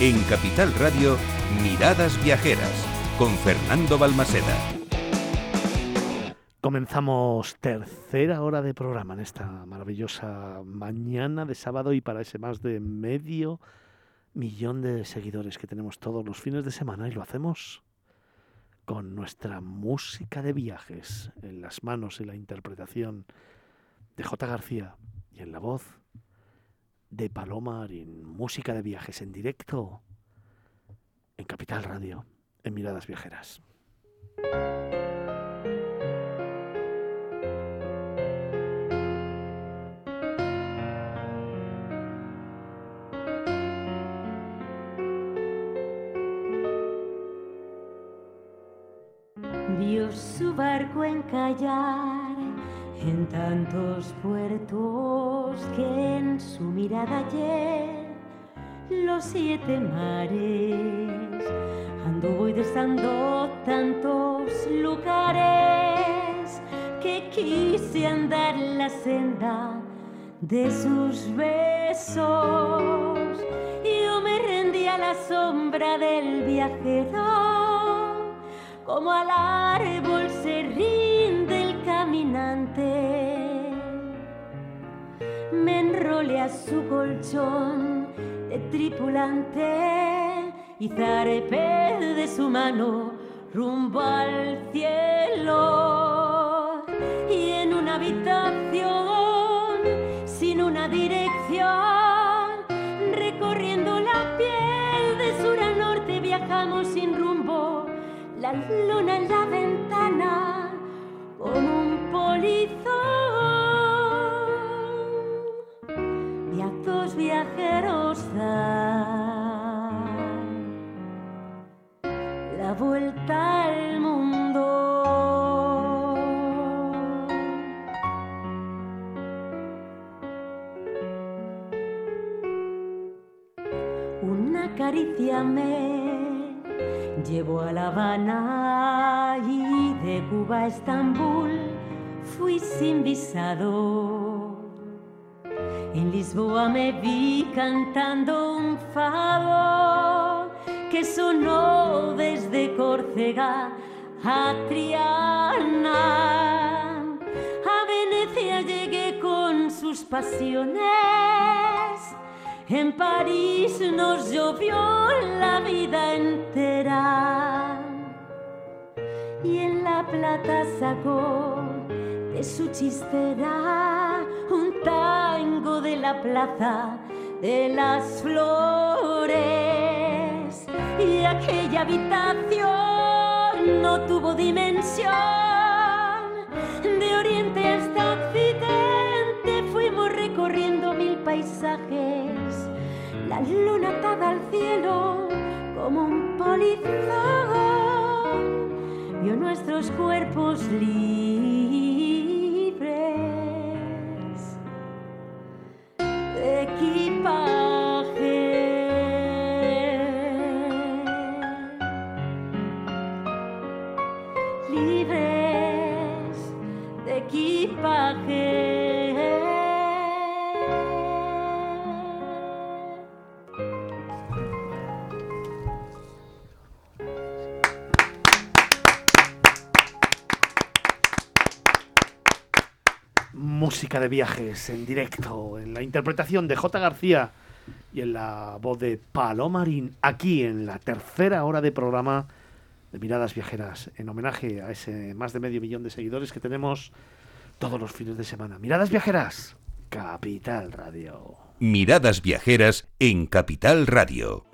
En Capital Radio, Miradas Viajeras, con Fernando Balmaseda. Comenzamos tercera hora de programa en esta maravillosa mañana de sábado y para ese más de medio millón de seguidores que tenemos todos los fines de semana y lo hacemos con nuestra música de viajes en las manos y la interpretación de J. García y en la voz de Paloma Marín. Música de viajes en directo en Capital Radio, en Miradas Viajeras. Vio su barco encallar en tantos puertos que su mirada ayer los siete mares anduvo y desandó tantos lugares que quise andar la senda de sus besos. Yo me rendí a la sombra del viajero, como al árbol se rinde el caminante. A su colchón de tripulante y zarpé de su mano rumbo al cielo. Y en una habitación sin una dirección, recorriendo la piel de sur a norte, viajamos sin rumbo. La luna en la ventana, la vuelta al mundo. Una caricia me llevó a La Habana y de Cuba a Estambul fui sin visado. En Lisboa me vi cantando un fado que sonó desde Córcega a Triana. A Venecia llegué con sus pasiones. En París nos llovió la vida entera. Y en La Plata sacó de su chistera la plaza de las flores. Y aquella habitación no tuvo dimensión. De oriente hasta occidente fuimos recorriendo mil paisajes. La luna atada al cielo como un polizón. Vio nuestros cuerpos libres equipaje. Música de viajes en directo, en la interpretación de J. García y en la voz de Paloma Marín, aquí en la tercera hora de programa de Miradas Viajeras, en homenaje a ese más de medio millón de seguidores que tenemos todos los fines de semana. Miradas Viajeras, Capital Radio. Miradas Viajeras en Capital Radio.